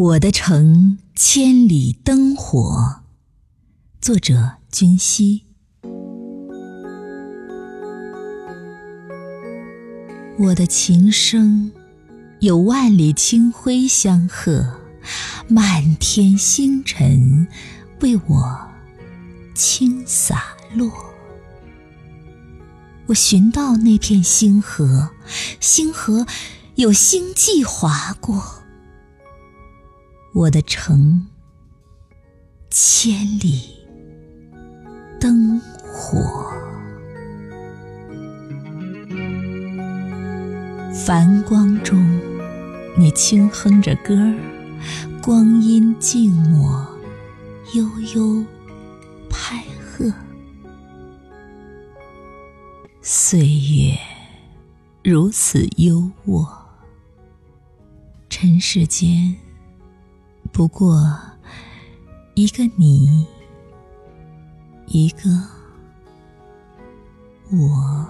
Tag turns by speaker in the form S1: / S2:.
S1: 我的城千里灯火，作者君熙。我的琴声有万里清辉相和，满天星辰为我轻洒落。我寻到那片星河，星河有星际划过。我的城，千里灯火，繁光中，你轻哼着歌儿，光阴静默，悠悠拍鹤。岁月如此优渥，尘世间。不过，一个你，一个我。